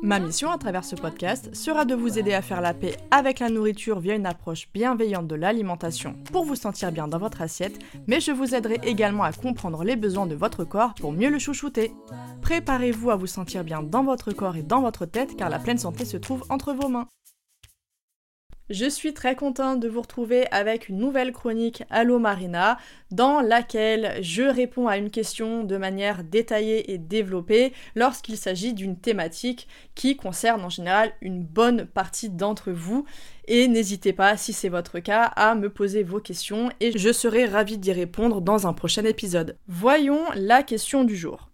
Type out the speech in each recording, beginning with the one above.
Ma mission à travers ce podcast sera de vous aider à faire la paix avec la nourriture via une approche bienveillante de l'alimentation pour vous sentir bien dans votre assiette, mais je vous aiderai également à comprendre les besoins de votre corps pour mieux le chouchouter. Préparez-vous à vous sentir bien dans votre corps et dans votre tête car la pleine santé se trouve entre vos mains. Je suis très contente de vous retrouver avec une nouvelle chronique Allo Marina dans laquelle je réponds à une question de manière détaillée et développée lorsqu'il s'agit d'une thématique qui concerne en général une bonne partie d'entre vous. Et n'hésitez pas, si c'est votre cas, à me poser vos questions et je serai ravie d'y répondre dans un prochain épisode. Voyons la question du jour.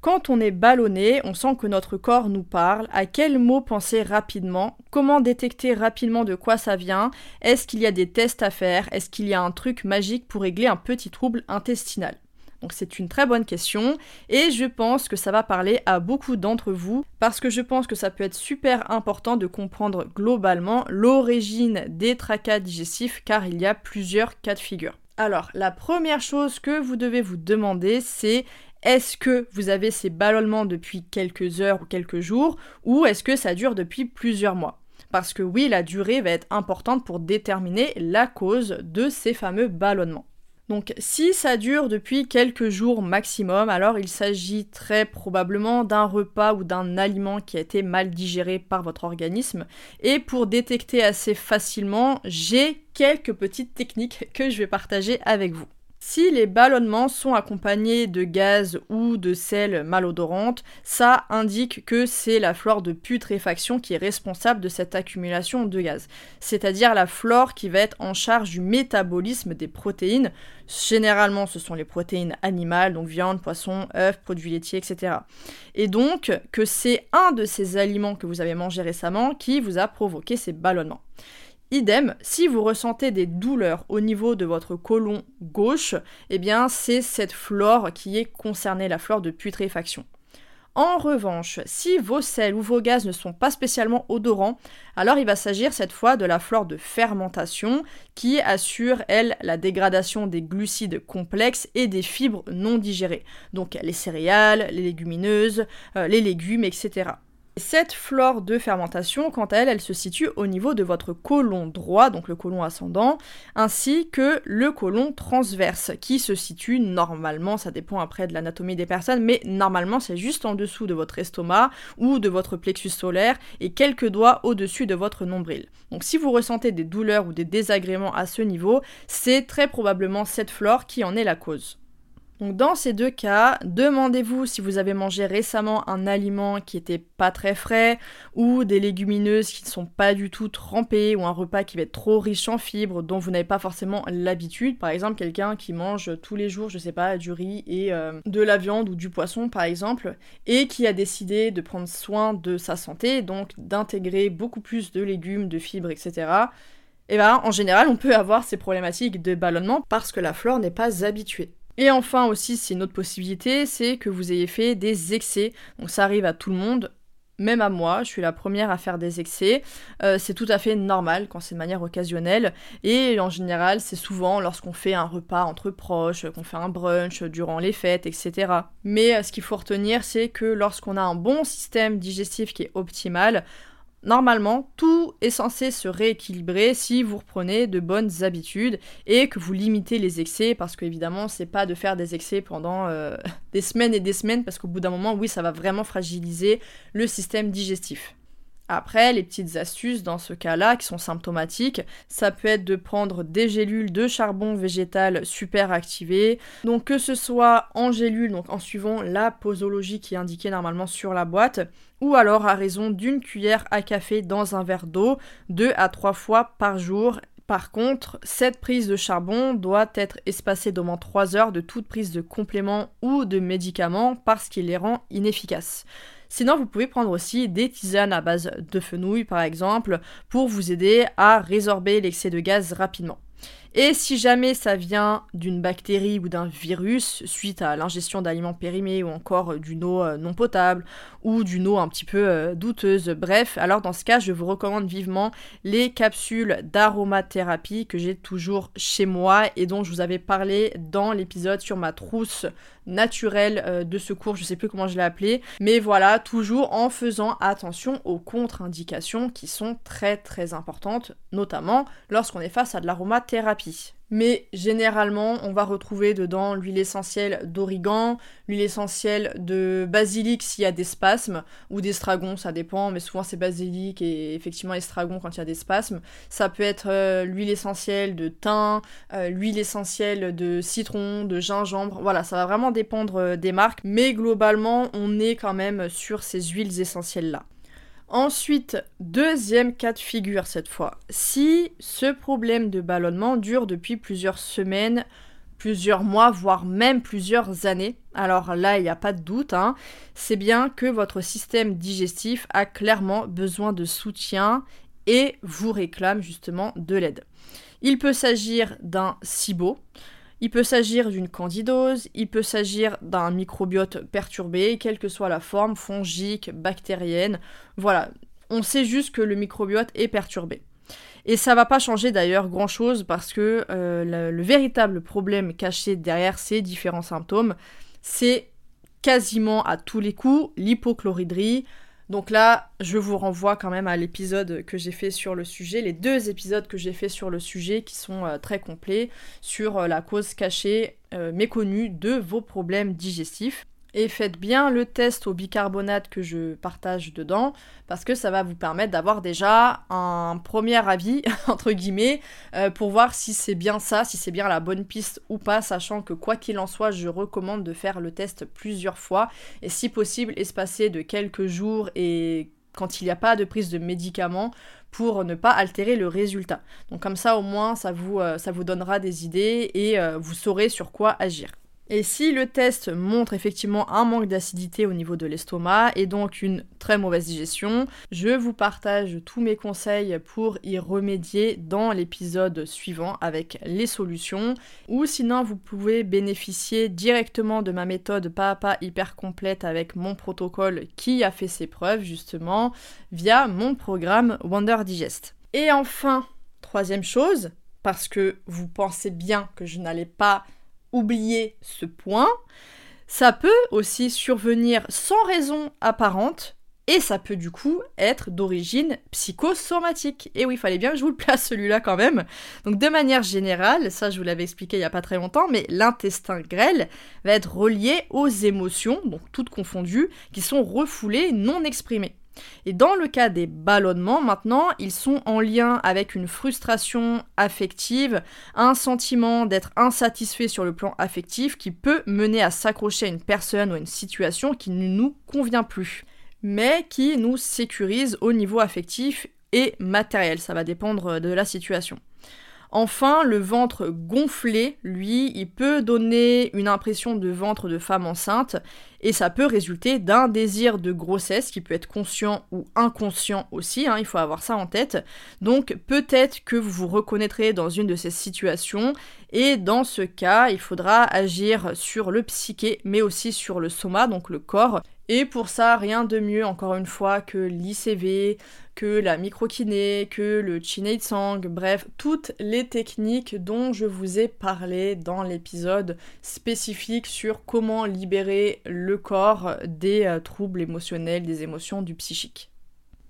Quand on est ballonné, on sent que notre corps nous parle. À quel mot penser rapidement? Comment détecter rapidement de quoi ça vient? Est-ce qu'il y a des tests à faire? Est-ce qu'il y a un truc magique pour régler un petit trouble intestinal? Donc c'est une très bonne question et je pense que ça va parler à beaucoup d'entre vous parce que je pense que ça peut être super important de comprendre globalement l'origine des tracas digestifs car il y a plusieurs cas de figure. Alors, la première chose que vous devez vous demander, c'est est-ce que vous avez ces ballonnements depuis quelques heures ou quelques jours ou est-ce que ça dure depuis plusieurs mois? Parce que oui, la durée va être importante pour déterminer la cause de ces fameux ballonnements. Donc si ça dure depuis quelques jours maximum, alors il s'agit très probablement d'un repas ou d'un aliment qui a été mal digéré par votre organisme. Et pour détecter assez facilement, j'ai quelques petites techniques que je vais partager avec vous. Si les ballonnements sont accompagnés de gaz ou de sel malodorantes, ça indique que c'est la flore de putréfaction qui est responsable de cette accumulation de gaz. C'est-à-dire la flore qui va être en charge du métabolisme des protéines. Généralement, ce sont les protéines animales, donc viande, poisson, œufs, produits laitiers, etc. Et donc que c'est un de ces aliments que vous avez mangé récemment qui vous a provoqué ces ballonnements. Idem, si vous ressentez des douleurs au niveau de votre côlon gauche, eh bien c'est cette flore qui est concernée, la flore de putréfaction. En revanche, si vos sels ou vos gaz ne sont pas spécialement odorants, alors il va s'agir cette fois de la flore de fermentation qui assure, elle, la dégradation des glucides complexes et des fibres non digérées. Donc les céréales, les légumineuses, euh, les légumes, etc. Cette flore de fermentation, quant à elle, elle se situe au niveau de votre côlon droit, donc le côlon ascendant, ainsi que le côlon transverse, qui se situe normalement, ça dépend après de l'anatomie des personnes, mais normalement c'est juste en dessous de votre estomac ou de votre plexus solaire et quelques doigts au-dessus de votre nombril. Donc si vous ressentez des douleurs ou des désagréments à ce niveau, c'est très probablement cette flore qui en est la cause. Donc dans ces deux cas, demandez-vous si vous avez mangé récemment un aliment qui était pas très frais ou des légumineuses qui ne sont pas du tout trempées ou un repas qui va être trop riche en fibres dont vous n'avez pas forcément l'habitude. Par exemple, quelqu'un qui mange tous les jours, je sais pas, du riz et euh, de la viande ou du poisson par exemple et qui a décidé de prendre soin de sa santé, donc d'intégrer beaucoup plus de légumes, de fibres, etc. Et ben en général, on peut avoir ces problématiques de ballonnement parce que la flore n'est pas habituée. Et enfin aussi, c'est une autre possibilité, c'est que vous ayez fait des excès. Donc ça arrive à tout le monde, même à moi, je suis la première à faire des excès. Euh, c'est tout à fait normal quand c'est de manière occasionnelle. Et en général, c'est souvent lorsqu'on fait un repas entre proches, qu'on fait un brunch durant les fêtes, etc. Mais euh, ce qu'il faut retenir, c'est que lorsqu'on a un bon système digestif qui est optimal, Normalement, tout est censé se rééquilibrer si vous reprenez de bonnes habitudes et que vous limitez les excès parce qu'évidemment, c'est pas de faire des excès pendant euh, des semaines et des semaines parce qu'au bout d'un moment, oui, ça va vraiment fragiliser le système digestif. Après, les petites astuces dans ce cas-là qui sont symptomatiques, ça peut être de prendre des gélules de charbon végétal super activées. Donc que ce soit en gélule, donc en suivant la posologie qui est indiquée normalement sur la boîte, ou alors à raison d'une cuillère à café dans un verre d'eau, deux à trois fois par jour. Par contre, cette prise de charbon doit être espacée d'au moins 3 heures de toute prise de compléments ou de médicaments parce qu'il les rend inefficaces. Sinon, vous pouvez prendre aussi des tisanes à base de fenouil, par exemple, pour vous aider à résorber l'excès de gaz rapidement. Et si jamais ça vient d'une bactérie ou d'un virus suite à l'ingestion d'aliments périmés ou encore d'une eau euh, non potable ou d'une eau un petit peu euh, douteuse, bref, alors dans ce cas, je vous recommande vivement les capsules d'aromathérapie que j'ai toujours chez moi et dont je vous avais parlé dans l'épisode sur ma trousse naturelle euh, de secours, je sais plus comment je l'ai appelé, mais voilà, toujours en faisant attention aux contre-indications qui sont très très importantes, notamment lorsqu'on est face à de l'aromathérapie. Mais généralement, on va retrouver dedans l'huile essentielle d'origan, l'huile essentielle de basilic s'il y a des spasmes, ou d'estragon, ça dépend, mais souvent c'est basilic et effectivement estragon quand il y a des spasmes. Ça peut être euh, l'huile essentielle de thym, euh, l'huile essentielle de citron, de gingembre, voilà, ça va vraiment dépendre euh, des marques, mais globalement, on est quand même sur ces huiles essentielles-là. Ensuite, deuxième cas de figure cette fois. Si ce problème de ballonnement dure depuis plusieurs semaines, plusieurs mois, voire même plusieurs années, alors là, il n'y a pas de doute, hein, c'est bien que votre système digestif a clairement besoin de soutien et vous réclame justement de l'aide. Il peut s'agir d'un SIBO, il peut s'agir d'une candidose, il peut s'agir d'un microbiote perturbé, quelle que soit la forme, fongique, bactérienne. Voilà, on sait juste que le microbiote est perturbé. Et ça va pas changer d'ailleurs grand chose parce que euh, le, le véritable problème caché derrière ces différents symptômes, c'est quasiment à tous les coups l'hypochloridrie, donc là, je vous renvoie quand même à l'épisode que j'ai fait sur le sujet, les deux épisodes que j'ai fait sur le sujet qui sont euh, très complets sur euh, la cause cachée euh, méconnue de vos problèmes digestifs. Et faites bien le test au bicarbonate que je partage dedans, parce que ça va vous permettre d'avoir déjà un premier avis, entre guillemets, euh, pour voir si c'est bien ça, si c'est bien la bonne piste ou pas, sachant que quoi qu'il en soit, je recommande de faire le test plusieurs fois, et si possible, espacer de quelques jours et quand il n'y a pas de prise de médicaments pour ne pas altérer le résultat. Donc comme ça au moins ça vous, euh, donnera des idées et euh, vous saurez sur quoi agir. Et si le test montre effectivement un manque d'acidité au niveau de l'estomac et donc une très mauvaise digestion, je vous partage tous mes conseils pour y remédier dans l'épisode suivant avec les solutions. Ou sinon, vous pouvez bénéficier directement de ma méthode pas à pas hyper complète avec mon protocole qui a fait ses preuves justement via mon programme Wonder Digest. Et enfin, troisième chose, parce que vous pensez bien que je n'allais pas oublier ce point, ça peut aussi survenir sans raison apparente et ça peut du coup être d'origine psychosomatique. Et oui, il fallait bien que je vous le place celui-là quand même. Donc de manière générale, ça je vous l'avais expliqué il n'y a pas très longtemps, mais l'intestin grêle va être relié aux émotions, donc toutes confondues, qui sont refoulées, non exprimées. Et dans le cas des ballonnements, maintenant, ils sont en lien avec une frustration affective, un sentiment d'être insatisfait sur le plan affectif qui peut mener à s'accrocher à une personne ou à une situation qui ne nous convient plus, mais qui nous sécurise au niveau affectif et matériel. Ça va dépendre de la situation. Enfin, le ventre gonflé, lui, il peut donner une impression de ventre de femme enceinte et ça peut résulter d'un désir de grossesse qui peut être conscient ou inconscient aussi, hein, il faut avoir ça en tête. Donc peut-être que vous vous reconnaîtrez dans une de ces situations et dans ce cas, il faudra agir sur le psyché mais aussi sur le soma, donc le corps. Et pour ça, rien de mieux, encore une fois, que l'ICV, que la microkiné, que le Sang, bref, toutes les techniques dont je vous ai parlé dans l'épisode spécifique sur comment libérer le corps des euh, troubles émotionnels, des émotions du psychique.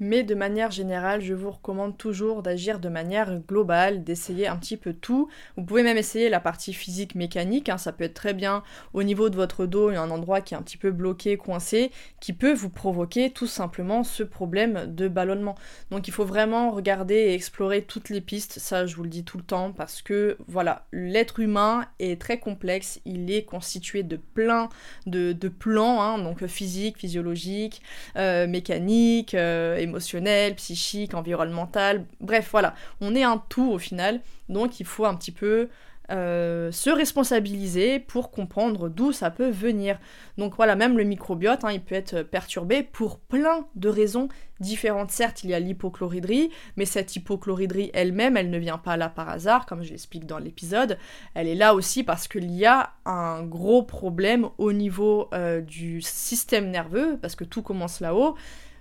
Mais de manière générale, je vous recommande toujours d'agir de manière globale, d'essayer un petit peu tout. Vous pouvez même essayer la partie physique mécanique, hein. ça peut être très bien au niveau de votre dos, il un endroit qui est un petit peu bloqué, coincé, qui peut vous provoquer tout simplement ce problème de ballonnement. Donc il faut vraiment regarder et explorer toutes les pistes, ça je vous le dis tout le temps, parce que voilà, l'être humain est très complexe, il est constitué de plein de, plans, hein, donc physique, physiologique, euh, mécanique, euh, émotionnel, psychique, environnemental, bref, voilà, on est un tout au final, donc il faut un petit peu euh, se responsabiliser pour comprendre d'où ça peut venir. Donc voilà, même le microbiote, hein, il peut être perturbé pour plein de raisons différentes. Certes, il y a l'hypochloridrie, mais cette hypochloridrie elle-même, elle ne vient pas là par hasard, comme je l'explique dans l'épisode. Elle est là aussi parce qu'il y a un gros problème au niveau euh, du système nerveux, parce que tout commence là-haut.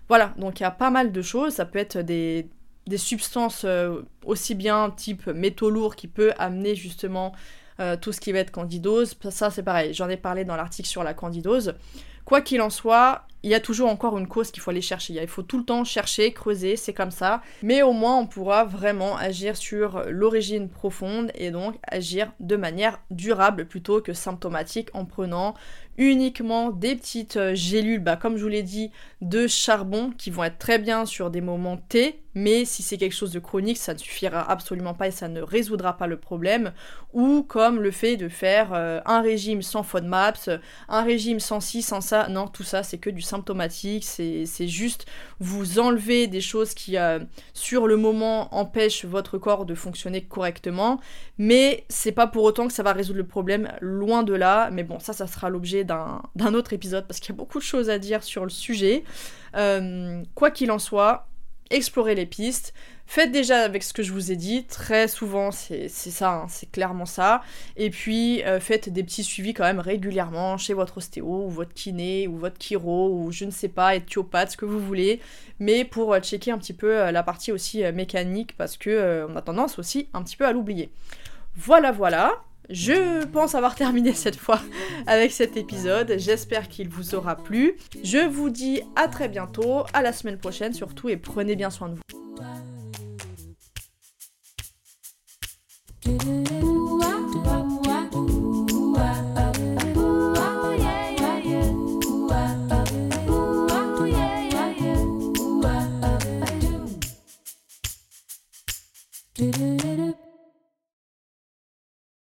Voilà, donc il y a pas mal de choses. Ça peut être des, substances euh, aussi bien type métaux lourds qui peut amener justement euh, tout ce qui va être candidose. Ça c'est pareil, j'en ai parlé dans l'article sur la candidose. Quoi qu'il en soit, il y a toujours encore une cause qu'il faut aller chercher. Il faut tout le temps chercher, creuser, c'est comme ça. Mais au moins, on pourra vraiment agir sur l'origine profonde et donc agir de manière durable plutôt que symptomatique en prenant uniquement des petites euh, gélules, bah, comme je vous l'ai dit, de charbon qui vont être très bien sur des moments T, mais si c'est quelque chose de chronique, ça ne suffira absolument pas et ça ne résoudra pas le problème. Ou comme le fait de faire euh, un régime sans FODMAPS, un régime sans ci, sans ça, non, tout ça c'est que du symptomatique, c'est juste vous enlever des choses qui, euh, sur le moment, empêchent votre corps de fonctionner correctement, mais c'est pas pour autant que ça va résoudre le problème, loin de là, mais bon, ça, ça sera l'objet d'un autre épisode, parce qu'il y a beaucoup de choses à dire sur le sujet. Euh, quoi qu'il en soit, explorez les pistes, Faites déjà avec ce que je vous ai dit, très souvent c'est ça, hein, c'est clairement ça. Et puis euh, faites des petits suivis quand même régulièrement chez votre ostéo ou votre kiné ou votre chiro ou je ne sais pas, éthiopathe, ce que vous voulez. Mais pour euh, checker un petit peu euh, la partie aussi mécanique parce que on a tendance aussi un petit peu à l'oublier. Voilà, voilà. Je pense avoir terminé cette fois avec cet épisode. J'espère qu'il vous aura plu. Je vous dis à très bientôt, à la semaine prochaine surtout et prenez bien soin de vous.